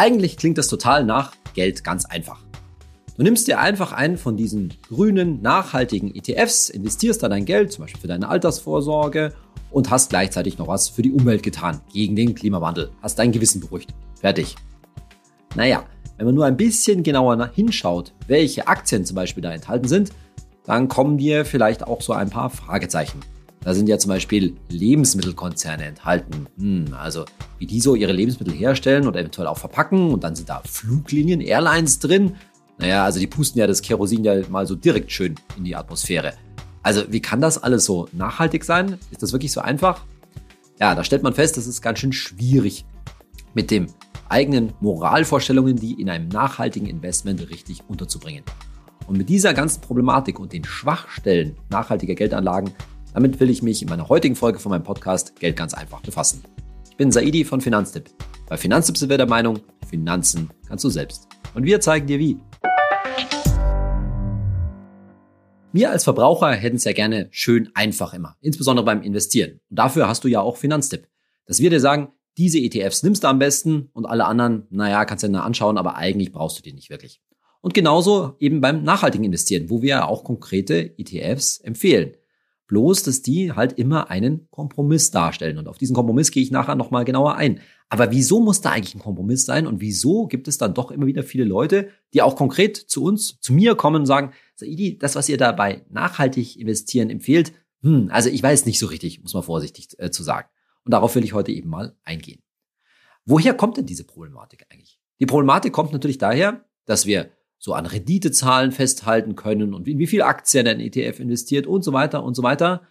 Eigentlich klingt das total nach Geld ganz einfach. Du nimmst dir einfach einen von diesen grünen, nachhaltigen ETFs, investierst da dein Geld, zum Beispiel für deine Altersvorsorge und hast gleichzeitig noch was für die Umwelt getan, gegen den Klimawandel. Hast dein Gewissen beruhigt. Fertig. Naja, wenn man nur ein bisschen genauer hinschaut, welche Aktien zum Beispiel da enthalten sind, dann kommen dir vielleicht auch so ein paar Fragezeichen. Da sind ja zum Beispiel Lebensmittelkonzerne enthalten. Hm, also wie die so ihre Lebensmittel herstellen und eventuell auch verpacken. Und dann sind da Fluglinien, Airlines drin. Naja, also die pusten ja das Kerosin ja mal so direkt schön in die Atmosphäre. Also wie kann das alles so nachhaltig sein? Ist das wirklich so einfach? Ja, da stellt man fest, das ist ganz schön schwierig mit den eigenen Moralvorstellungen, die in einem nachhaltigen Investment richtig unterzubringen. Und mit dieser ganzen Problematik und den Schwachstellen nachhaltiger Geldanlagen damit will ich mich in meiner heutigen Folge von meinem Podcast Geld ganz einfach befassen. Ich bin Saidi von Finanztipp. Bei Finanztipp sind wir der Meinung, Finanzen kannst du selbst. Und wir zeigen dir wie. Wir als Verbraucher hätten es ja gerne schön einfach immer, insbesondere beim Investieren. Und dafür hast du ja auch Finanztipp. Dass wir dir sagen, diese ETFs nimmst du am besten und alle anderen, naja, kannst du dir anschauen, aber eigentlich brauchst du die nicht wirklich. Und genauso eben beim nachhaltigen Investieren, wo wir ja auch konkrete ETFs empfehlen. Bloß, dass die halt immer einen Kompromiss darstellen. Und auf diesen Kompromiss gehe ich nachher nochmal genauer ein. Aber wieso muss da eigentlich ein Kompromiss sein? Und wieso gibt es dann doch immer wieder viele Leute, die auch konkret zu uns, zu mir kommen und sagen, Saidi, das, was ihr dabei nachhaltig investieren empfehlt, hm, also ich weiß nicht so richtig, muss man vorsichtig äh, zu sagen. Und darauf will ich heute eben mal eingehen. Woher kommt denn diese Problematik eigentlich? Die Problematik kommt natürlich daher, dass wir so an Renditezahlen festhalten können und in wie viel Aktien ein ETF investiert und so weiter und so weiter.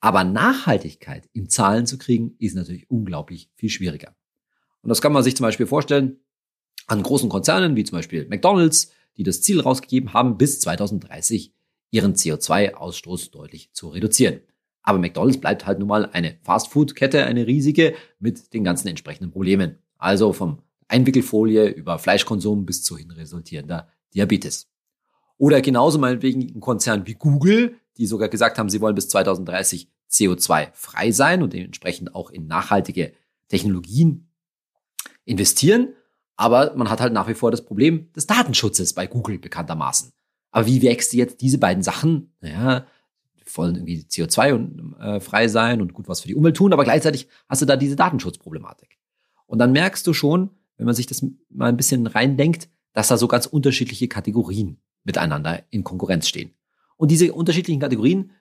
Aber Nachhaltigkeit in Zahlen zu kriegen, ist natürlich unglaublich viel schwieriger. Und das kann man sich zum Beispiel vorstellen an großen Konzernen wie zum Beispiel McDonald's, die das Ziel rausgegeben haben, bis 2030 ihren CO2-Ausstoß deutlich zu reduzieren. Aber McDonald's bleibt halt nun mal eine Fast-Food-Kette, eine riesige, mit den ganzen entsprechenden Problemen. Also vom Einwickelfolie über Fleischkonsum bis zu hin resultierender Diabetes. Oder genauso meinetwegen ein Konzern wie Google, die sogar gesagt haben, sie wollen bis 2030 CO2 frei sein und dementsprechend auch in nachhaltige Technologien investieren. Aber man hat halt nach wie vor das Problem des Datenschutzes bei Google bekanntermaßen. Aber wie wächst jetzt diese beiden Sachen? Naja, wollen irgendwie CO2 äh, sein und gut was für die Umwelt tun, aber gleichzeitig hast du da diese Datenschutzproblematik. Und dann merkst du schon, wenn man sich das mal ein bisschen reindenkt, dass da so ganz unterschiedliche Kategorien miteinander in Konkurrenz stehen. Und diese unterschiedlichen Kategorien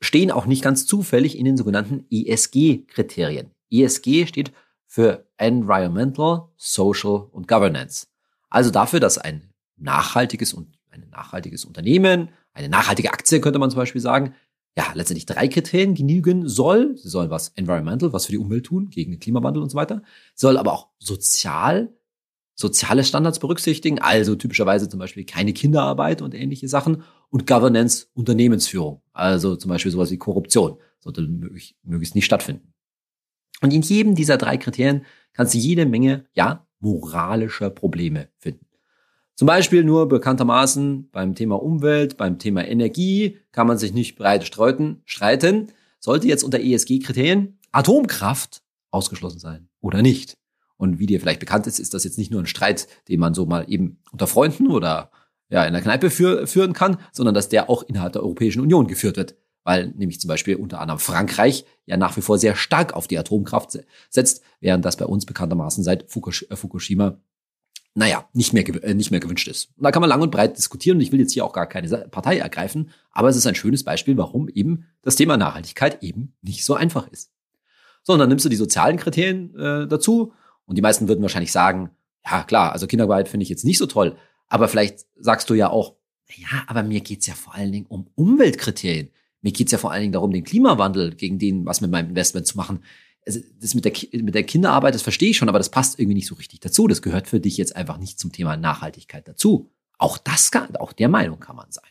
stehen auch nicht ganz zufällig in den sogenannten ESG-Kriterien. ESG steht für Environmental, Social und Governance. Also dafür, dass ein nachhaltiges und ein nachhaltiges Unternehmen, eine nachhaltige Aktie könnte man zum Beispiel sagen, ja, letztendlich drei Kriterien genügen soll. Sie soll was environmental, was für die Umwelt tun, gegen den Klimawandel und so weiter. Soll aber auch sozial soziale Standards berücksichtigen, also typischerweise zum Beispiel keine Kinderarbeit und ähnliche Sachen und Governance, Unternehmensführung, also zum Beispiel sowas wie Korruption, sollte möglichst nicht stattfinden. Und in jedem dieser drei Kriterien kannst du jede Menge, ja, moralischer Probleme finden. Zum Beispiel nur bekanntermaßen beim Thema Umwelt, beim Thema Energie kann man sich nicht breit streuten, streiten, sollte jetzt unter ESG-Kriterien Atomkraft ausgeschlossen sein oder nicht. Und wie dir vielleicht bekannt ist, ist das jetzt nicht nur ein Streit, den man so mal eben unter Freunden oder ja, in der Kneipe für, führen kann, sondern dass der auch innerhalb der Europäischen Union geführt wird. Weil nämlich zum Beispiel unter anderem Frankreich ja nach wie vor sehr stark auf die Atomkraft setzt, während das bei uns bekanntermaßen seit äh, Fukushima naja, nicht mehr, äh, nicht mehr gewünscht ist. Und da kann man lang und breit diskutieren und ich will jetzt hier auch gar keine Partei ergreifen, aber es ist ein schönes Beispiel, warum eben das Thema Nachhaltigkeit eben nicht so einfach ist. So, und dann nimmst du die sozialen Kriterien äh, dazu und die meisten würden wahrscheinlich sagen, ja klar, also Kinderarbeit finde ich jetzt nicht so toll. Aber vielleicht sagst du ja auch, ja, aber mir geht's ja vor allen Dingen um Umweltkriterien. Mir geht's ja vor allen Dingen darum, den Klimawandel gegen den was mit meinem Investment zu machen. Also das mit der, mit der Kinderarbeit, das verstehe ich schon, aber das passt irgendwie nicht so richtig dazu. Das gehört für dich jetzt einfach nicht zum Thema Nachhaltigkeit dazu. Auch das kann, auch der Meinung kann man sein.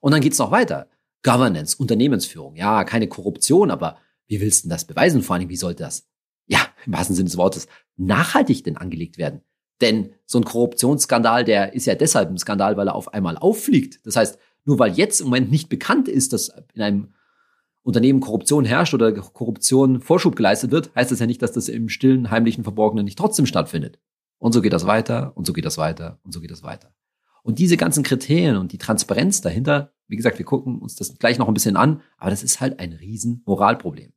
Und dann geht's noch weiter. Governance, Unternehmensführung. Ja, keine Korruption, aber wie willst du denn das beweisen? Vor allen Dingen, wie sollte das im wahrsten Sinne des Wortes, nachhaltig denn angelegt werden? Denn so ein Korruptionsskandal, der ist ja deshalb ein Skandal, weil er auf einmal auffliegt. Das heißt, nur weil jetzt im Moment nicht bekannt ist, dass in einem Unternehmen Korruption herrscht oder Korruption Vorschub geleistet wird, heißt das ja nicht, dass das im stillen, heimlichen, verborgenen nicht trotzdem stattfindet. Und so geht das weiter und so geht das weiter und so geht das weiter. Und diese ganzen Kriterien und die Transparenz dahinter, wie gesagt, wir gucken uns das gleich noch ein bisschen an, aber das ist halt ein riesen Moralproblem.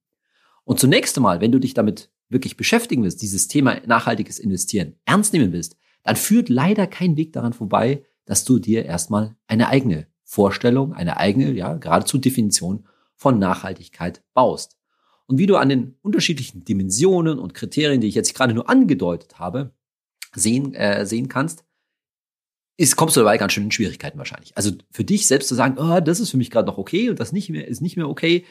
Und zunächst einmal, wenn du dich damit wirklich beschäftigen willst, dieses Thema nachhaltiges Investieren ernst nehmen willst, dann führt leider kein Weg daran vorbei, dass du dir erstmal eine eigene Vorstellung, eine eigene, ja, geradezu Definition von Nachhaltigkeit baust. Und wie du an den unterschiedlichen Dimensionen und Kriterien, die ich jetzt gerade nur angedeutet habe, sehen, äh, sehen kannst, ist, kommst du dabei ganz schön in Schwierigkeiten wahrscheinlich. Also für dich selbst zu sagen, oh, das ist für mich gerade noch okay und das nicht mehr, ist nicht mehr okay,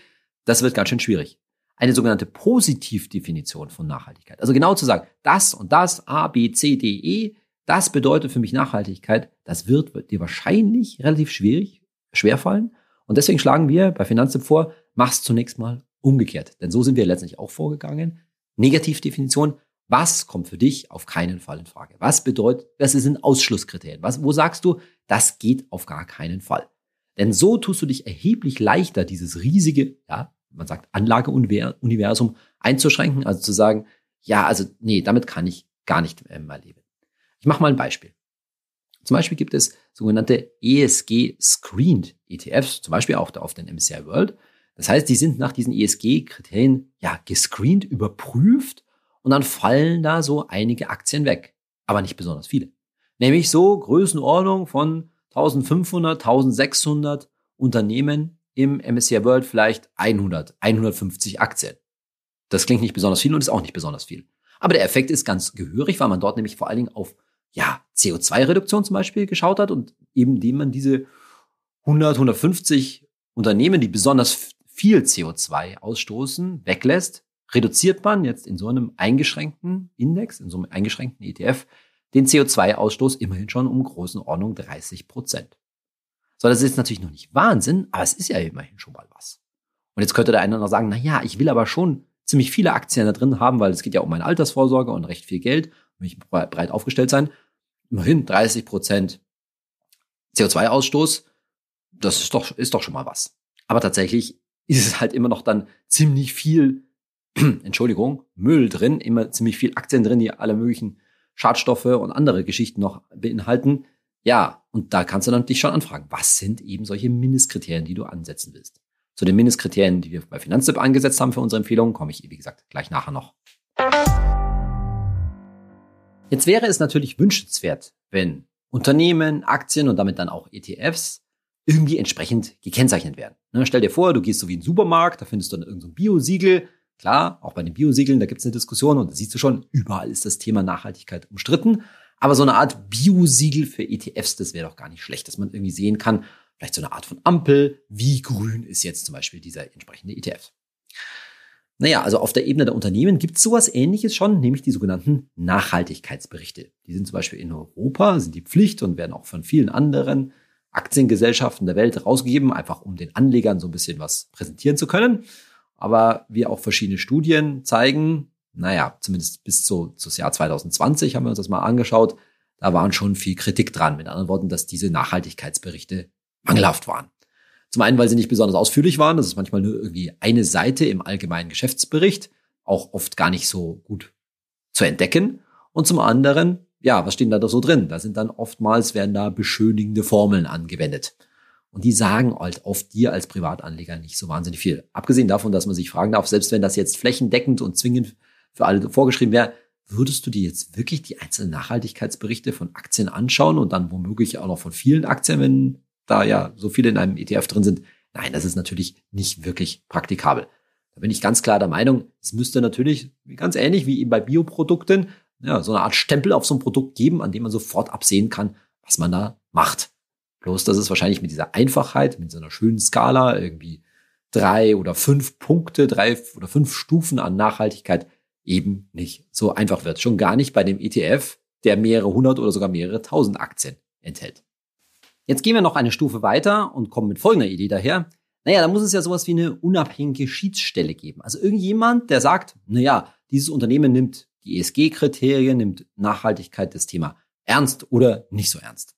das wird ganz schön schwierig. Eine sogenannte Positivdefinition von Nachhaltigkeit. Also genau zu sagen, das und das, A, B, C, D, E, das bedeutet für mich Nachhaltigkeit, das wird dir wahrscheinlich relativ schwierig, schwerfallen. Und deswegen schlagen wir bei Finanztipp vor, mach's zunächst mal umgekehrt. Denn so sind wir letztendlich auch vorgegangen. Negativdefinition, was kommt für dich auf keinen Fall in Frage? Was bedeutet, was sind Ausschlusskriterien? Was, wo sagst du, das geht auf gar keinen Fall? Denn so tust du dich erheblich leichter, dieses riesige, ja, man sagt Anlageuniversum einzuschränken, also zu sagen, ja, also nee, damit kann ich gar nicht mehr leben. Ich mache mal ein Beispiel. Zum Beispiel gibt es sogenannte ESG-Screened ETFs, zum Beispiel auch auf den MSCI World. Das heißt, die sind nach diesen ESG-Kriterien ja gescreent, überprüft und dann fallen da so einige Aktien weg, aber nicht besonders viele. Nämlich so Größenordnung von 1500, 1600 Unternehmen im MSCI World vielleicht 100, 150 Aktien. Das klingt nicht besonders viel und ist auch nicht besonders viel. Aber der Effekt ist ganz gehörig, weil man dort nämlich vor allen Dingen auf ja, CO2-Reduktion zum Beispiel geschaut hat und eben indem man diese 100, 150 Unternehmen, die besonders viel CO2 ausstoßen, weglässt, reduziert man jetzt in so einem eingeschränkten Index, in so einem eingeschränkten ETF, den CO2-Ausstoß immerhin schon um großen Ordnung 30 Prozent. So, das ist natürlich noch nicht Wahnsinn, aber es ist ja immerhin schon mal was. Und jetzt könnte der eine noch sagen, na ja, ich will aber schon ziemlich viele Aktien da drin haben, weil es geht ja um meine Altersvorsorge und recht viel Geld, will ich breit aufgestellt sein. Immerhin 30 Prozent CO2-Ausstoß, das ist doch, ist doch schon mal was. Aber tatsächlich ist es halt immer noch dann ziemlich viel Entschuldigung, Müll drin, immer ziemlich viel Aktien drin, die alle möglichen Schadstoffe und andere Geschichten noch beinhalten. Ja, und da kannst du dann dich schon anfragen, was sind eben solche Mindestkriterien, die du ansetzen willst? Zu den Mindestkriterien, die wir bei Finanztipp angesetzt haben für unsere Empfehlungen, komme ich, wie gesagt, gleich nachher noch. Jetzt wäre es natürlich wünschenswert, wenn Unternehmen, Aktien und damit dann auch ETFs irgendwie entsprechend gekennzeichnet werden. Ne, stell dir vor, du gehst so wie in den Supermarkt, da findest du dann irgendein so Bio-Siegel, Klar, auch bei den Biosiegeln, da gibt es eine Diskussion und da siehst du schon, überall ist das Thema Nachhaltigkeit umstritten. Aber so eine Art Biosiegel für ETFs, das wäre doch gar nicht schlecht, dass man irgendwie sehen kann, vielleicht so eine Art von Ampel, wie grün ist jetzt zum Beispiel dieser entsprechende ETF. Naja, also auf der Ebene der Unternehmen gibt es sowas ähnliches schon, nämlich die sogenannten Nachhaltigkeitsberichte. Die sind zum Beispiel in Europa, sind die Pflicht und werden auch von vielen anderen Aktiengesellschaften der Welt rausgegeben, einfach um den Anlegern so ein bisschen was präsentieren zu können. Aber wie auch verschiedene Studien zeigen, naja, zumindest bis zu, das Jahr 2020 haben wir uns das mal angeschaut, da waren schon viel Kritik dran. Mit anderen Worten, dass diese Nachhaltigkeitsberichte mangelhaft waren. Zum einen, weil sie nicht besonders ausführlich waren. Das ist manchmal nur irgendwie eine Seite im allgemeinen Geschäftsbericht, auch oft gar nicht so gut zu entdecken. Und zum anderen, ja, was stehen da so drin? Da sind dann oftmals werden da beschönigende Formeln angewendet. Und die sagen halt oft dir als Privatanleger nicht so wahnsinnig viel. Abgesehen davon, dass man sich fragen darf, selbst wenn das jetzt flächendeckend und zwingend für alle vorgeschrieben wäre, würdest du dir jetzt wirklich die einzelnen Nachhaltigkeitsberichte von Aktien anschauen und dann womöglich auch noch von vielen Aktien, wenn da ja so viele in einem ETF drin sind? Nein, das ist natürlich nicht wirklich praktikabel. Da bin ich ganz klar der Meinung, es müsste natürlich ganz ähnlich wie eben bei Bioprodukten ja, so eine Art Stempel auf so ein Produkt geben, an dem man sofort absehen kann, was man da macht. Bloß, dass es wahrscheinlich mit dieser Einfachheit, mit so einer schönen Skala, irgendwie drei oder fünf Punkte, drei oder fünf Stufen an Nachhaltigkeit eben nicht so einfach wird. Schon gar nicht bei dem ETF, der mehrere hundert oder sogar mehrere tausend Aktien enthält. Jetzt gehen wir noch eine Stufe weiter und kommen mit folgender Idee daher. Naja, da muss es ja sowas wie eine unabhängige Schiedsstelle geben. Also irgendjemand, der sagt, naja, dieses Unternehmen nimmt die ESG-Kriterien, nimmt Nachhaltigkeit das Thema ernst oder nicht so ernst.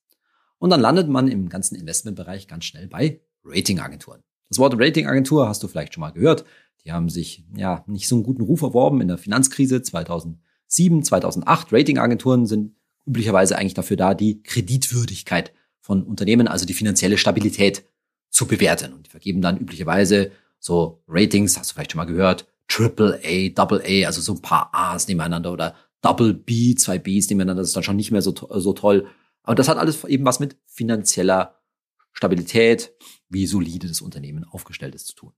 Und dann landet man im ganzen Investmentbereich ganz schnell bei Ratingagenturen. Das Wort Ratingagentur hast du vielleicht schon mal gehört. Die haben sich ja nicht so einen guten Ruf erworben in der Finanzkrise 2007, 2007, 2008. Ratingagenturen sind üblicherweise eigentlich dafür da, die Kreditwürdigkeit von Unternehmen, also die finanzielle Stabilität zu bewerten. Und die vergeben dann üblicherweise so Ratings, hast du vielleicht schon mal gehört, Triple A, Double A, also so ein paar A's nebeneinander oder Double B, zwei Bs nebeneinander, das ist dann schon nicht mehr so, so toll. Aber das hat alles eben was mit finanzieller Stabilität, wie solide das Unternehmen aufgestellt ist, zu tun.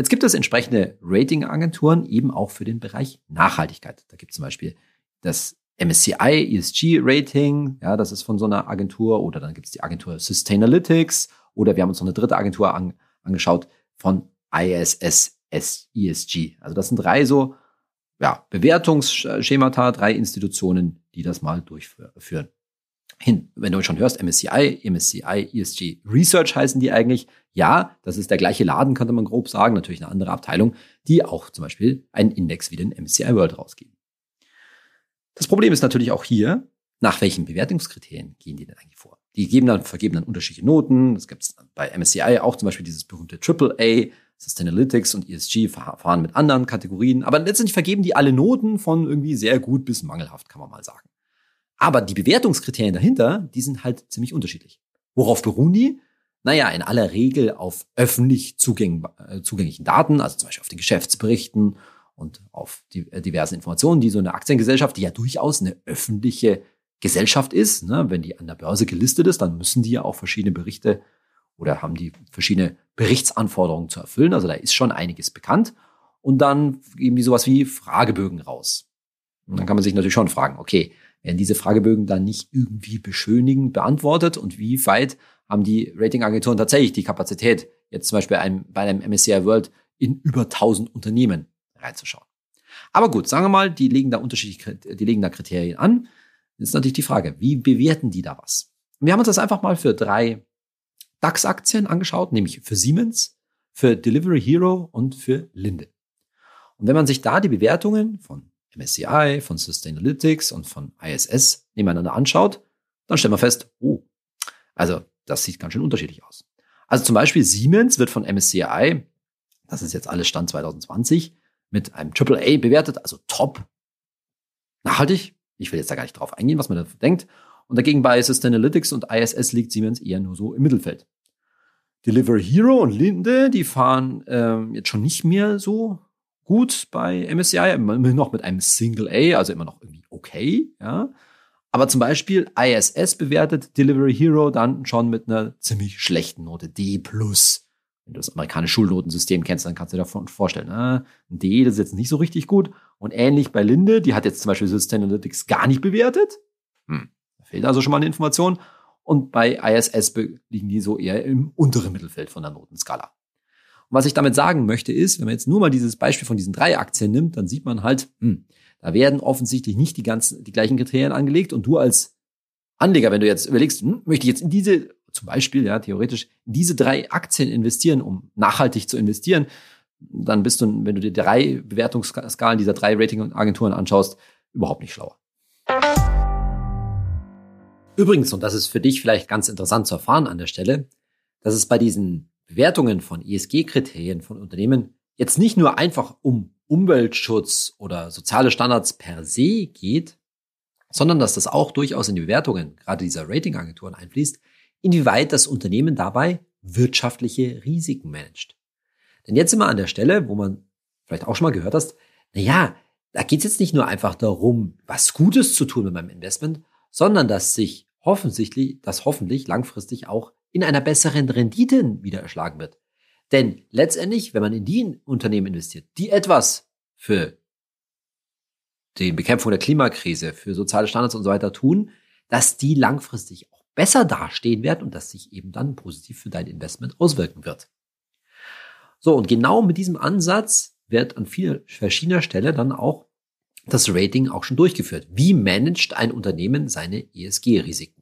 Jetzt gibt es entsprechende Ratingagenturen eben auch für den Bereich Nachhaltigkeit. Da gibt es zum Beispiel das MSCI ESG Rating, ja, das ist von so einer Agentur, oder dann gibt es die Agentur Sustainalytics, oder wir haben uns noch eine dritte Agentur an, angeschaut von ISS ESG. Also das sind drei so ja, Bewertungsschemata, drei Institutionen, die das mal durchführen. Hin, wenn du schon hörst, MSCI, MSCI, ESG Research heißen die eigentlich. Ja, das ist der gleiche Laden, könnte man grob sagen, natürlich eine andere Abteilung, die auch zum Beispiel einen Index wie den MSCI World rausgeben. Das Problem ist natürlich auch hier, nach welchen Bewertungskriterien gehen die denn eigentlich vor? Die geben dann, vergeben dann unterschiedliche Noten. Das gibt es bei MSCI auch zum Beispiel dieses berühmte AAA, Sustainalytics und ESG fahren mit anderen Kategorien. Aber letztendlich vergeben die alle Noten von irgendwie sehr gut bis mangelhaft, kann man mal sagen. Aber die Bewertungskriterien dahinter, die sind halt ziemlich unterschiedlich. Worauf beruhen die? Naja, in aller Regel auf öffentlich zugäng äh, zugänglichen Daten, also zum Beispiel auf den Geschäftsberichten und auf die, äh, diversen Informationen, die so eine Aktiengesellschaft, die ja durchaus eine öffentliche Gesellschaft ist, ne, wenn die an der Börse gelistet ist, dann müssen die ja auch verschiedene Berichte oder haben die verschiedene Berichtsanforderungen zu erfüllen. Also da ist schon einiges bekannt. Und dann geben die sowas wie Fragebögen raus. Und dann kann man sich natürlich schon fragen, okay, werden diese Fragebögen dann nicht irgendwie beschönigend beantwortet und wie weit haben die Ratingagenturen tatsächlich die Kapazität, jetzt zum Beispiel einem, bei einem MSCI World in über 1000 Unternehmen reinzuschauen. Aber gut, sagen wir mal, die legen da unterschiedliche, die legen da Kriterien an. Jetzt ist natürlich die Frage, wie bewerten die da was? Wir haben uns das einfach mal für drei DAX-Aktien angeschaut, nämlich für Siemens, für Delivery Hero und für Linde. Und wenn man sich da die Bewertungen von MSCI, von Sustainalytics und von ISS nebeneinander anschaut, dann stellt man fest, oh, also das sieht ganz schön unterschiedlich aus. Also zum Beispiel Siemens wird von MSCI, das ist jetzt alles Stand 2020, mit einem AAA bewertet, also top, nachhaltig. Ich will jetzt da gar nicht drauf eingehen, was man da denkt. Und dagegen bei Sustainalytics und ISS liegt Siemens eher nur so im Mittelfeld. Delivery Hero und Linde, die fahren ähm, jetzt schon nicht mehr so gut bei MSCI, immer noch mit einem Single A, also immer noch irgendwie okay, ja. Aber zum Beispiel ISS bewertet Delivery Hero dann schon mit einer ziemlich schlechten Note D+. Wenn du das amerikanische Schulnotensystem kennst, dann kannst du dir davon vorstellen, ah, ein D, das ist jetzt nicht so richtig gut. Und ähnlich bei Linde, die hat jetzt zum Beispiel Sustainalytics gar nicht bewertet. Hm, da fehlt also schon mal eine Information. Und bei ISS liegen die so eher im unteren Mittelfeld von der Notenskala. Und was ich damit sagen möchte ist, wenn man jetzt nur mal dieses Beispiel von diesen drei Aktien nimmt, dann sieht man halt, hm, da werden offensichtlich nicht die ganzen, die gleichen Kriterien angelegt. Und du als Anleger, wenn du jetzt überlegst, hm, möchte ich jetzt in diese, zum Beispiel, ja, theoretisch, in diese drei Aktien investieren, um nachhaltig zu investieren, dann bist du, wenn du dir drei Bewertungsskalen dieser drei Ratingagenturen anschaust, überhaupt nicht schlauer. Übrigens, und das ist für dich vielleicht ganz interessant zu erfahren an der Stelle, dass es bei diesen Bewertungen von ESG-Kriterien von Unternehmen jetzt nicht nur einfach um Umweltschutz oder soziale Standards per se geht, sondern dass das auch durchaus in die Bewertungen gerade dieser Ratingagenturen einfließt, inwieweit das Unternehmen dabei wirtschaftliche Risiken managt. Denn jetzt sind wir an der Stelle, wo man vielleicht auch schon mal gehört hast, na ja, da geht es jetzt nicht nur einfach darum, was Gutes zu tun mit meinem Investment, sondern dass sich hoffentlich, das hoffentlich langfristig auch in einer besseren Rendite wieder erschlagen wird. Denn letztendlich, wenn man in die Unternehmen investiert, die etwas für die Bekämpfung der Klimakrise, für soziale Standards und so weiter tun, dass die langfristig auch besser dastehen werden und das sich eben dann positiv für dein Investment auswirken wird. So, und genau mit diesem Ansatz wird an viel verschiedener Stelle dann auch das Rating auch schon durchgeführt. Wie managt ein Unternehmen seine ESG-Risiken?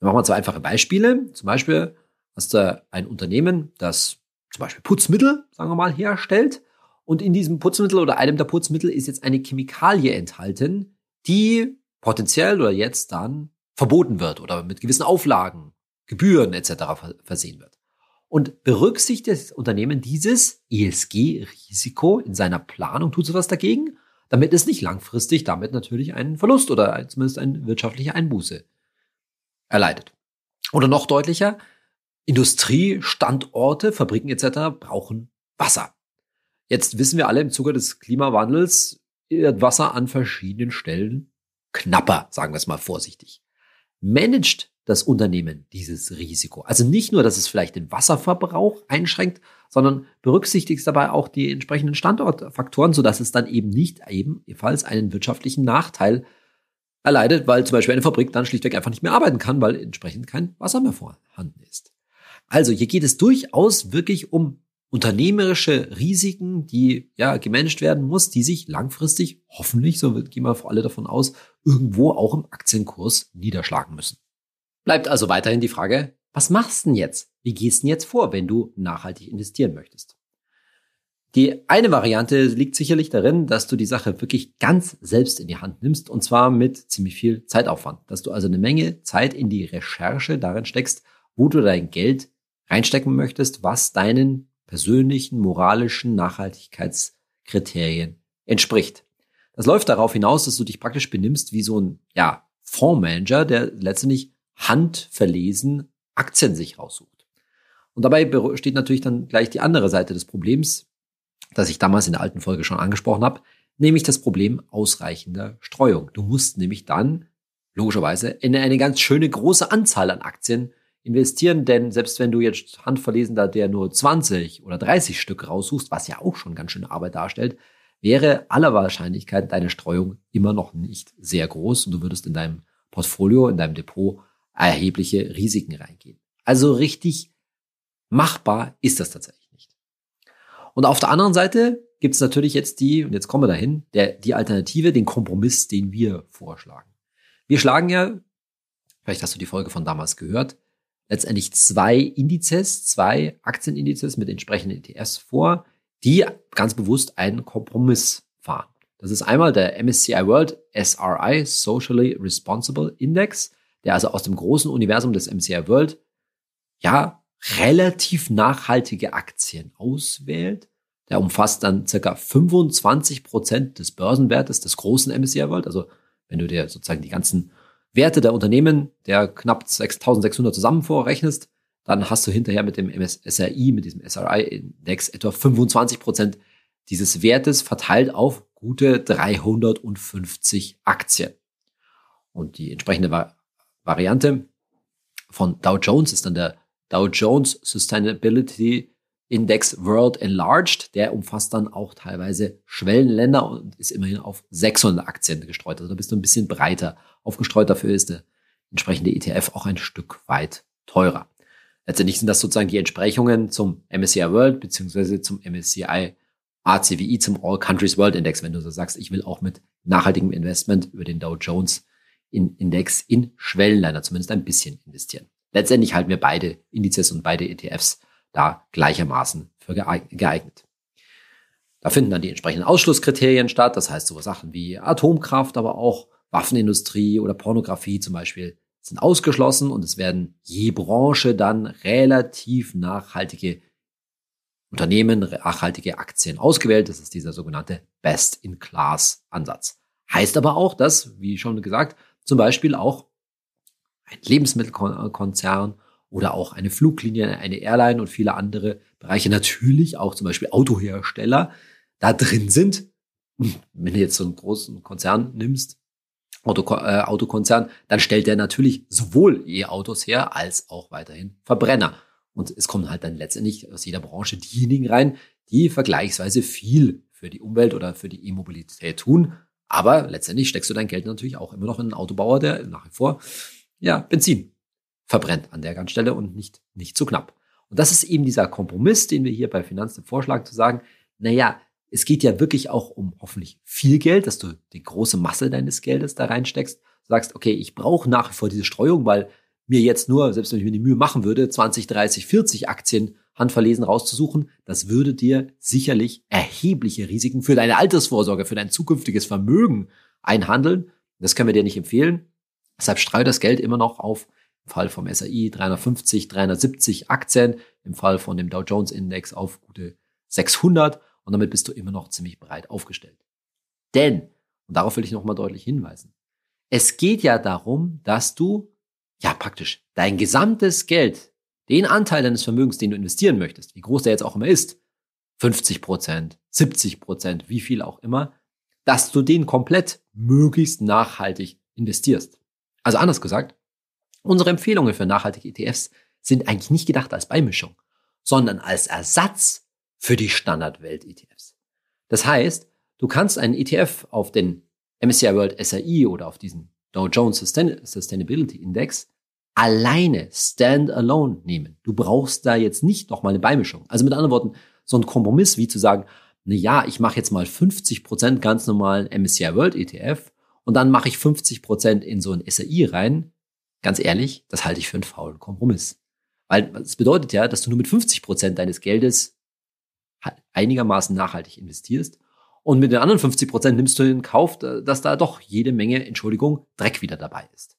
Wir machen mal zwei einfache Beispiele. Zum Beispiel hast du ein Unternehmen, das zum Beispiel Putzmittel, sagen wir mal, herstellt. Und in diesem Putzmittel oder einem der Putzmittel ist jetzt eine Chemikalie enthalten, die potenziell oder jetzt dann verboten wird oder mit gewissen Auflagen, Gebühren etc. versehen wird. Und berücksichtigt das Unternehmen dieses ESG-Risiko in seiner Planung? Tut es was dagegen? damit es nicht langfristig damit natürlich einen Verlust oder zumindest eine wirtschaftliche Einbuße erleidet. Oder noch deutlicher, Industriestandorte, Fabriken etc. brauchen Wasser. Jetzt wissen wir alle, im Zuge des Klimawandels wird Wasser an verschiedenen Stellen knapper, sagen wir es mal vorsichtig. Managt das Unternehmen dieses Risiko? Also nicht nur, dass es vielleicht den Wasserverbrauch einschränkt, sondern berücksichtigt dabei auch die entsprechenden Standortfaktoren, sodass es dann eben nicht ebenfalls einen wirtschaftlichen Nachteil erleidet, weil zum Beispiel eine Fabrik dann schlichtweg einfach nicht mehr arbeiten kann, weil entsprechend kein Wasser mehr vorhanden ist. Also hier geht es durchaus wirklich um unternehmerische Risiken, die ja gemanagt werden muss, die sich langfristig hoffentlich, so gehen wir alle davon aus, irgendwo auch im Aktienkurs niederschlagen müssen. Bleibt also weiterhin die Frage, was machst du denn jetzt? Wie gehst du denn jetzt vor, wenn du nachhaltig investieren möchtest? Die eine Variante liegt sicherlich darin, dass du die Sache wirklich ganz selbst in die Hand nimmst und zwar mit ziemlich viel Zeitaufwand. Dass du also eine Menge Zeit in die Recherche darin steckst, wo du dein Geld reinstecken möchtest, was deinen persönlichen, moralischen Nachhaltigkeitskriterien entspricht. Das läuft darauf hinaus, dass du dich praktisch benimmst wie so ein, ja, Fondsmanager, der letztendlich handverlesen Aktien sich raussucht. Und dabei steht natürlich dann gleich die andere Seite des Problems, das ich damals in der alten Folge schon angesprochen habe, nämlich das Problem ausreichender Streuung. Du musst nämlich dann logischerweise in eine ganz schöne große Anzahl an Aktien investieren, denn selbst wenn du jetzt handverlesen da der nur 20 oder 30 Stück raussuchst, was ja auch schon ganz schöne Arbeit darstellt, wäre aller Wahrscheinlichkeit deine Streuung immer noch nicht sehr groß und du würdest in deinem Portfolio, in deinem Depot erhebliche Risiken reingehen. Also richtig machbar ist das tatsächlich. Und auf der anderen Seite gibt es natürlich jetzt die, und jetzt kommen wir dahin, der, die Alternative, den Kompromiss, den wir vorschlagen. Wir schlagen ja, vielleicht hast du die Folge von damals gehört, letztendlich zwei Indizes, zwei Aktienindizes mit entsprechenden ETFs vor, die ganz bewusst einen Kompromiss fahren. Das ist einmal der MSCI World SRI Socially Responsible Index, der also aus dem großen Universum des MSCI World ja relativ nachhaltige Aktien auswählt. Der umfasst dann circa 25 Prozent des Börsenwertes des großen MSCI World. Also wenn du dir sozusagen die ganzen Werte der Unternehmen der knapp 6600 zusammen vorrechnest, dann hast du hinterher mit dem SRI, mit diesem SRI-Index etwa 25 Prozent dieses Wertes verteilt auf gute 350 Aktien. Und die entsprechende Vari Variante von Dow Jones ist dann der Dow Jones Sustainability Index World Enlarged. Der umfasst dann auch teilweise Schwellenländer und ist immerhin auf 600 Aktien gestreut. Also da bist du ein bisschen breiter aufgestreut. Dafür ist der entsprechende ETF auch ein Stück weit teurer. Letztendlich sind das sozusagen die Entsprechungen zum MSCI World beziehungsweise zum MSCI ACWI, zum All Countries World Index. Wenn du so sagst, ich will auch mit nachhaltigem Investment über den Dow Jones Index in Schwellenländer zumindest ein bisschen investieren. Letztendlich halten wir beide Indizes und beide ETFs da gleichermaßen für geeignet. Da finden dann die entsprechenden Ausschlusskriterien statt. Das heißt, so Sachen wie Atomkraft, aber auch Waffenindustrie oder Pornografie zum Beispiel sind ausgeschlossen und es werden je Branche dann relativ nachhaltige Unternehmen, nachhaltige Aktien ausgewählt. Das ist dieser sogenannte Best-in-Class-Ansatz. Heißt aber auch, dass, wie schon gesagt, zum Beispiel auch ein Lebensmittelkonzern oder auch eine Fluglinie, eine Airline und viele andere Bereiche, natürlich auch zum Beispiel Autohersteller, da drin sind. Wenn du jetzt so einen großen Konzern nimmst, Auto, äh, Autokonzern, dann stellt der natürlich sowohl E-Autos her als auch weiterhin Verbrenner. Und es kommen halt dann letztendlich aus jeder Branche diejenigen rein, die vergleichsweise viel für die Umwelt oder für die E-Mobilität tun. Aber letztendlich steckst du dein Geld natürlich auch immer noch in einen Autobauer, der nach wie vor ja Benzin verbrennt an der ganzen Stelle und nicht, nicht zu knapp. Und das ist eben dieser Kompromiss, den wir hier bei Finanzen vorschlagen, zu sagen, naja, es geht ja wirklich auch um hoffentlich viel Geld, dass du die große Masse deines Geldes da reinsteckst. Sagst, okay, ich brauche nach wie vor diese Streuung, weil mir jetzt nur, selbst wenn ich mir die Mühe machen würde, 20, 30, 40 Aktien handverlesen rauszusuchen, das würde dir sicherlich erhebliche Risiken für deine Altersvorsorge, für dein zukünftiges Vermögen einhandeln. Das können wir dir nicht empfehlen. Deshalb streue das Geld immer noch auf im Fall vom SAI 350, 370 Aktien, im Fall von dem Dow Jones Index auf gute 600 und damit bist du immer noch ziemlich breit aufgestellt. Denn, und darauf will ich nochmal deutlich hinweisen, es geht ja darum, dass du, ja praktisch, dein gesamtes Geld, den Anteil deines Vermögens, den du investieren möchtest, wie groß der jetzt auch immer ist, 50 Prozent, 70 Prozent, wie viel auch immer, dass du den komplett möglichst nachhaltig investierst. Also anders gesagt, unsere Empfehlungen für nachhaltige ETFs sind eigentlich nicht gedacht als Beimischung, sondern als Ersatz für die Standardwelt-ETFs. Das heißt, du kannst einen ETF auf den MSCI World SRI oder auf diesen Dow Jones Sustainability Index alleine standalone nehmen. Du brauchst da jetzt nicht nochmal eine Beimischung. Also mit anderen Worten, so ein Kompromiss wie zu sagen, na ja, ich mache jetzt mal 50 Prozent ganz normalen MSCI World ETF und dann mache ich 50 Prozent in so ein SRI rein. Ganz ehrlich, das halte ich für einen faulen Kompromiss. Weil es bedeutet ja, dass du nur mit 50 Prozent deines Geldes einigermaßen nachhaltig investierst und mit den anderen 50 Prozent nimmst du in Kauf, dass da doch jede Menge, Entschuldigung, Dreck wieder dabei ist.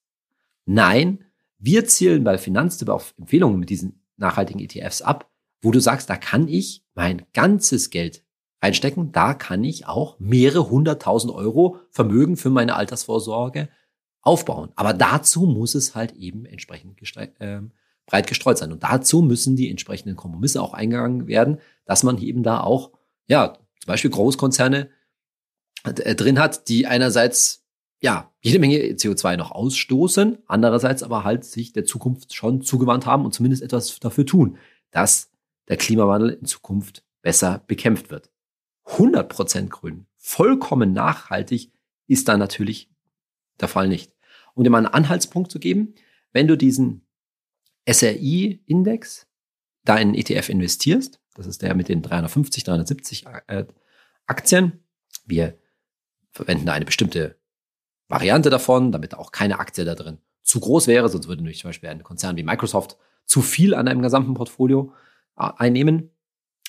Nein, wir zielen bei Finanztipp auf Empfehlungen mit diesen nachhaltigen ETFs ab, wo du sagst, da kann ich mein ganzes Geld reinstecken, da kann ich auch mehrere hunderttausend Euro Vermögen für meine Altersvorsorge aufbauen. Aber dazu muss es halt eben entsprechend äh, breit gestreut sein. Und dazu müssen die entsprechenden Kompromisse auch eingegangen werden, dass man eben da auch, ja, zum Beispiel Großkonzerne äh, drin hat, die einerseits ja jede Menge CO2 noch ausstoßen, andererseits aber halt sich der Zukunft schon zugewandt haben und zumindest etwas dafür tun, dass der Klimawandel in Zukunft besser bekämpft wird. 100% grün, vollkommen nachhaltig ist da natürlich der Fall nicht. Um dir mal einen Anhaltspunkt zu geben, wenn du diesen SRI-Index da in ETF investierst, das ist der mit den 350, 370 äh, Aktien. Wir verwenden eine bestimmte Variante davon, damit auch keine Aktie da drin zu groß wäre, sonst würde nämlich zum Beispiel ein Konzern wie Microsoft zu viel an einem gesamten Portfolio äh, einnehmen.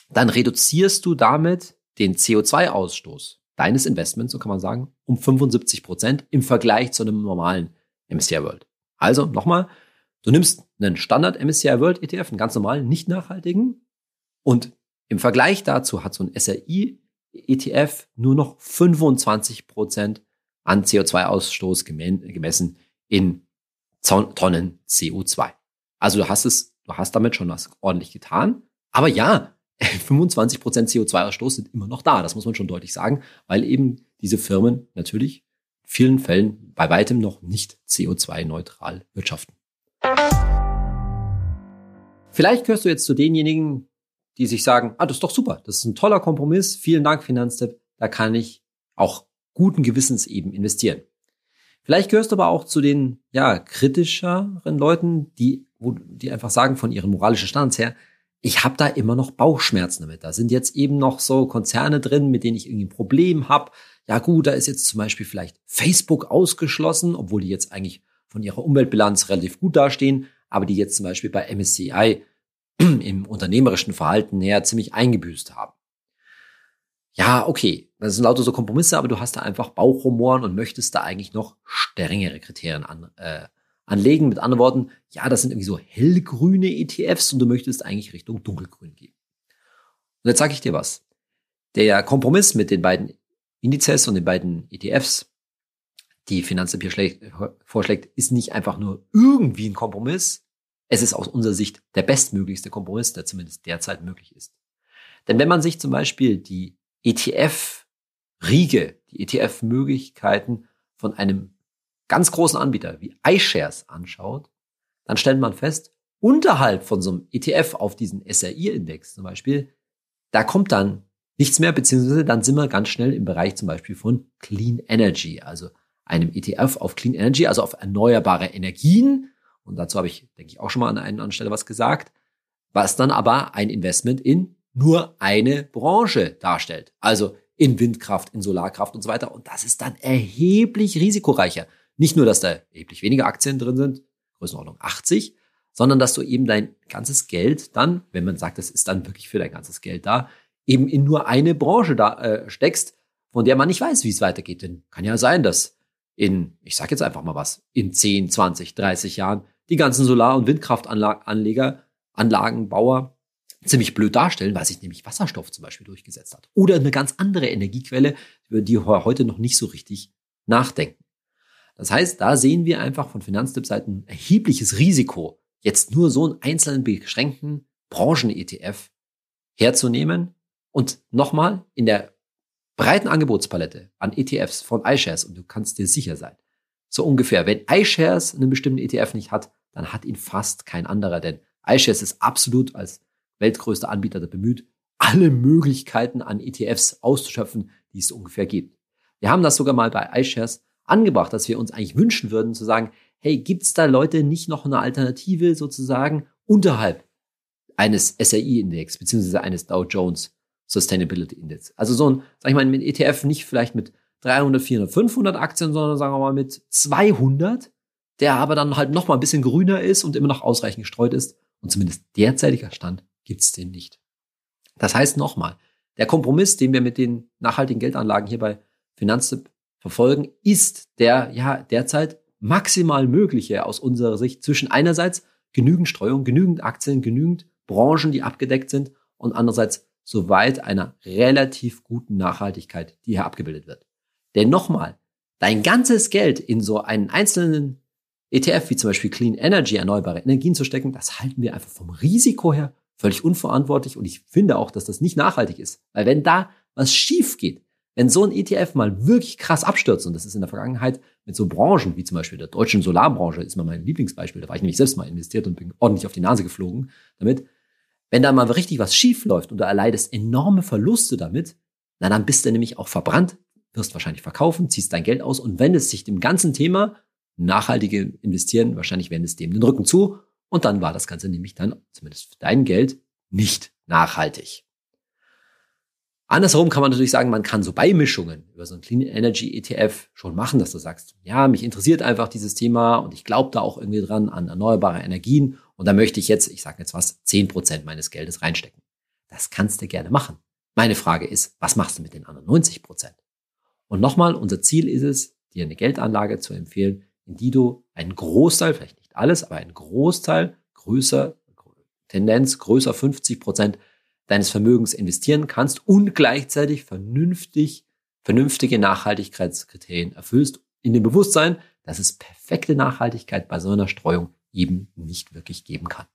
Dann reduzierst du damit den CO2-Ausstoß deines Investments, so kann man sagen, um 75 Prozent im Vergleich zu einem normalen MSCI World. Also nochmal, du nimmst einen Standard MSCI World ETF, einen ganz normalen, nicht nachhaltigen, und im Vergleich dazu hat so ein SRI ETF nur noch 25 Prozent an CO2-Ausstoß gemessen in Tonnen CO2. Also du hast es, du hast damit schon was ordentlich getan. Aber ja, 25 Prozent CO2-Ausstoß sind immer noch da. Das muss man schon deutlich sagen, weil eben diese Firmen natürlich in vielen Fällen bei weitem noch nicht CO2-neutral wirtschaften. Vielleicht gehörst du jetzt zu denjenigen, die sich sagen, ah, das ist doch super, das ist ein toller Kompromiss, vielen Dank Finanztipp, da kann ich auch guten Gewissens eben investieren. Vielleicht gehörst du aber auch zu den ja kritischeren Leuten, die wo, die einfach sagen von ihren moralischen Standards her, ich habe da immer noch Bauchschmerzen damit. Da sind jetzt eben noch so Konzerne drin, mit denen ich irgendwie ein Problem habe. Ja gut, da ist jetzt zum Beispiel vielleicht Facebook ausgeschlossen, obwohl die jetzt eigentlich von ihrer Umweltbilanz relativ gut dastehen, aber die jetzt zum Beispiel bei MSCI im unternehmerischen Verhalten näher ziemlich eingebüßt haben. Ja, okay, das sind lauter so Kompromisse, aber du hast da einfach Bauchhumoren und möchtest da eigentlich noch strengere Kriterien an, äh, anlegen. Mit anderen Worten, ja, das sind irgendwie so hellgrüne ETFs und du möchtest eigentlich Richtung dunkelgrün gehen. Und jetzt sage ich dir was. Der Kompromiss mit den beiden Indizes und den beiden ETFs, die Finanzamt hier vorschlägt, ist nicht einfach nur irgendwie ein Kompromiss, es ist aus unserer Sicht der bestmöglichste Kompromiss, der zumindest derzeit möglich ist. Denn wenn man sich zum Beispiel die ETF-Riege, die ETF-Möglichkeiten von einem ganz großen Anbieter wie iShares anschaut, dann stellt man fest, unterhalb von so einem ETF auf diesen SRI-Index zum Beispiel, da kommt dann nichts mehr, beziehungsweise dann sind wir ganz schnell im Bereich zum Beispiel von Clean Energy, also einem ETF auf Clean Energy, also auf erneuerbare Energien, und dazu habe ich, denke ich, auch schon mal an einer anderen Stelle was gesagt, was dann aber ein Investment in nur eine Branche darstellt. Also in Windkraft, in Solarkraft und so weiter. Und das ist dann erheblich risikoreicher. Nicht nur, dass da erheblich weniger Aktien drin sind, Größenordnung 80, sondern dass du eben dein ganzes Geld dann, wenn man sagt, es ist dann wirklich für dein ganzes Geld da, eben in nur eine Branche da äh, steckst, von der man nicht weiß, wie es weitergeht. Denn kann ja sein, dass in, ich sage jetzt einfach mal was, in 10, 20, 30 Jahren die ganzen Solar- und Windkraftanleger, Anlagenbauer ziemlich blöd darstellen, weil sich nämlich Wasserstoff zum Beispiel durchgesetzt hat. Oder eine ganz andere Energiequelle, über die wir heute noch nicht so richtig nachdenken. Das heißt, da sehen wir einfach von Finanztippseiten erhebliches Risiko, jetzt nur so einen einzelnen beschränkten Branchen-ETF herzunehmen und nochmal in der breiten Angebotspalette an ETFs von iShares und du kannst dir sicher sein, so ungefähr, wenn iShares einen bestimmten ETF nicht hat, dann hat ihn fast kein anderer, denn iShares ist absolut als weltgrößter Anbieter bemüht, alle Möglichkeiten an ETFs auszuschöpfen, die es ungefähr gibt. Wir haben das sogar mal bei iShares angebracht, dass wir uns eigentlich wünschen würden, zu sagen, hey, gibt's da Leute nicht noch eine Alternative sozusagen unterhalb eines SRI-Index beziehungsweise eines Dow Jones Sustainability Index? Also so ein, sag ich mal, ein ETF nicht vielleicht mit 300, 400, 500 Aktien, sondern sagen wir mal mit 200, der aber dann halt noch mal ein bisschen grüner ist und immer noch ausreichend gestreut ist. Und zumindest derzeitiger Stand gibt's den nicht. Das heißt nochmal, der Kompromiss, den wir mit den nachhaltigen Geldanlagen hier bei Finanztipp verfolgen, ist der ja derzeit maximal mögliche aus unserer Sicht zwischen einerseits genügend Streuung, genügend Aktien, genügend Branchen, die abgedeckt sind und andererseits soweit einer relativ guten Nachhaltigkeit, die hier abgebildet wird. Denn nochmal, dein ganzes Geld in so einen einzelnen ETF wie zum Beispiel Clean Energy, erneuerbare Energien zu stecken, das halten wir einfach vom Risiko her völlig unverantwortlich und ich finde auch, dass das nicht nachhaltig ist. Weil wenn da was schief geht, wenn so ein ETF mal wirklich krass abstürzt, und das ist in der Vergangenheit mit so Branchen wie zum Beispiel der deutschen Solarbranche, ist mal mein Lieblingsbeispiel, da war ich nämlich selbst mal investiert und bin ordentlich auf die Nase geflogen damit. Wenn da mal richtig was schief läuft und du erleidest enorme Verluste damit, na dann bist du nämlich auch verbrannt, wirst wahrscheinlich verkaufen, ziehst dein Geld aus und wendest sich dem ganzen Thema nachhaltige Investieren, wahrscheinlich wendest dem den Rücken zu und dann war das Ganze nämlich dann, zumindest für dein Geld, nicht nachhaltig. Andersherum kann man natürlich sagen, man kann so Beimischungen über so einen Clean Energy ETF schon machen, dass du sagst, ja, mich interessiert einfach dieses Thema und ich glaube da auch irgendwie dran an erneuerbare Energien und da möchte ich jetzt, ich sage jetzt was, zehn Prozent meines Geldes reinstecken. Das kannst du gerne machen. Meine Frage ist, was machst du mit den anderen 90%? Prozent? Und nochmal, unser Ziel ist es, dir eine Geldanlage zu empfehlen, in die du einen Großteil, vielleicht nicht alles, aber einen Großteil, größer, Tendenz größer 50 Prozent deines Vermögens investieren kannst und gleichzeitig vernünftig, vernünftige Nachhaltigkeitskriterien erfüllst, in dem Bewusstsein, dass es perfekte Nachhaltigkeit bei so einer Streuung eben nicht wirklich geben kann.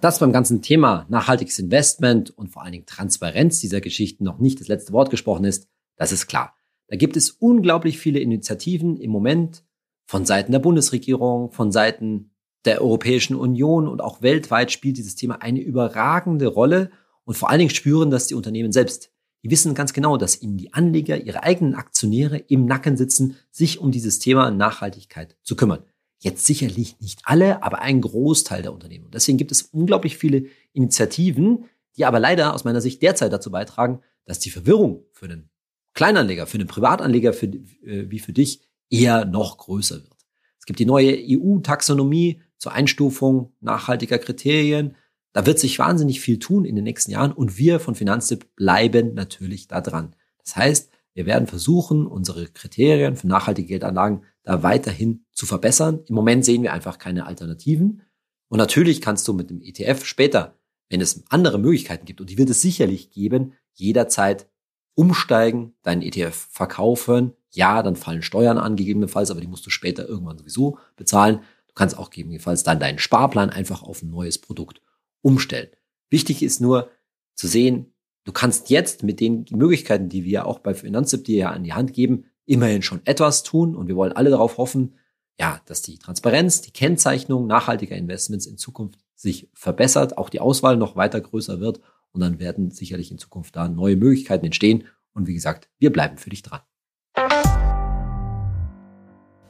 Dass beim ganzen Thema nachhaltiges Investment und vor allen Dingen Transparenz dieser Geschichten noch nicht das letzte Wort gesprochen ist, das ist klar. Da gibt es unglaublich viele Initiativen im Moment von Seiten der Bundesregierung, von Seiten der Europäischen Union und auch weltweit spielt dieses Thema eine überragende Rolle und vor allen Dingen spüren das die Unternehmen selbst. Die wissen ganz genau, dass ihnen die Anleger, ihre eigenen Aktionäre im Nacken sitzen, sich um dieses Thema Nachhaltigkeit zu kümmern. Jetzt sicherlich nicht alle, aber ein Großteil der Unternehmen. Und deswegen gibt es unglaublich viele Initiativen, die aber leider aus meiner Sicht derzeit dazu beitragen, dass die Verwirrung für einen Kleinanleger, für einen Privatanleger für, äh, wie für dich eher noch größer wird. Es gibt die neue EU-Taxonomie zur Einstufung nachhaltiger Kriterien. Da wird sich wahnsinnig viel tun in den nächsten Jahren und wir von Finanztipp bleiben natürlich da dran. Das heißt, wir werden versuchen, unsere Kriterien für nachhaltige Geldanlagen da weiterhin zu verbessern. Im Moment sehen wir einfach keine Alternativen. Und natürlich kannst du mit dem ETF später, wenn es andere Möglichkeiten gibt, und die wird es sicherlich geben, jederzeit umsteigen, deinen ETF verkaufen. Ja, dann fallen Steuern an, gegebenenfalls, aber die musst du später irgendwann sowieso bezahlen kannst auch gegebenenfalls dann deinen Sparplan einfach auf ein neues Produkt umstellen. Wichtig ist nur zu sehen, du kannst jetzt mit den Möglichkeiten, die wir auch bei Finanztipp dir ja an die Hand geben, immerhin schon etwas tun und wir wollen alle darauf hoffen, ja, dass die Transparenz, die Kennzeichnung nachhaltiger Investments in Zukunft sich verbessert, auch die Auswahl noch weiter größer wird und dann werden sicherlich in Zukunft da neue Möglichkeiten entstehen und wie gesagt, wir bleiben für dich dran.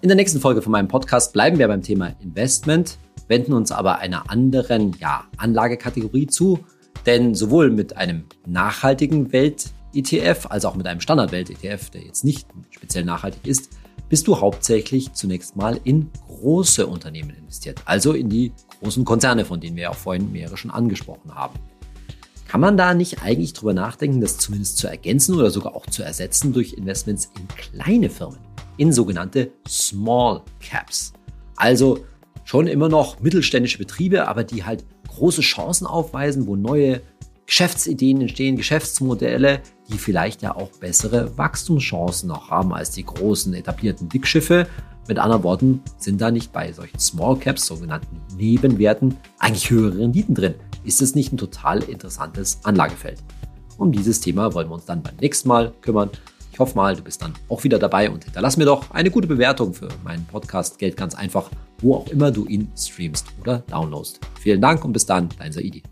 In der nächsten Folge von meinem Podcast bleiben wir beim Thema Investment, wenden uns aber einer anderen ja, Anlagekategorie zu, denn sowohl mit einem nachhaltigen Welt-ETF als auch mit einem Standard-Welt-ETF, der jetzt nicht speziell nachhaltig ist, bist du hauptsächlich zunächst mal in große Unternehmen investiert, also in die großen Konzerne, von denen wir ja auch vorhin mehrere schon angesprochen haben. Kann man da nicht eigentlich drüber nachdenken, das zumindest zu ergänzen oder sogar auch zu ersetzen durch Investments in kleine Firmen? in sogenannte Small Caps. Also schon immer noch mittelständische Betriebe, aber die halt große Chancen aufweisen, wo neue Geschäftsideen entstehen, Geschäftsmodelle, die vielleicht ja auch bessere Wachstumschancen noch haben als die großen etablierten Dickschiffe. Mit anderen Worten, sind da nicht bei solchen Small Caps, sogenannten Nebenwerten, eigentlich höhere Renditen drin? Ist es nicht ein total interessantes Anlagefeld? Um dieses Thema wollen wir uns dann beim nächsten Mal kümmern. Ich hoffe mal, du bist dann auch wieder dabei und hinterlass mir doch eine gute Bewertung für meinen Podcast Geld ganz einfach, wo auch immer du ihn streamst oder downloadst. Vielen Dank und bis dann, dein Saidi.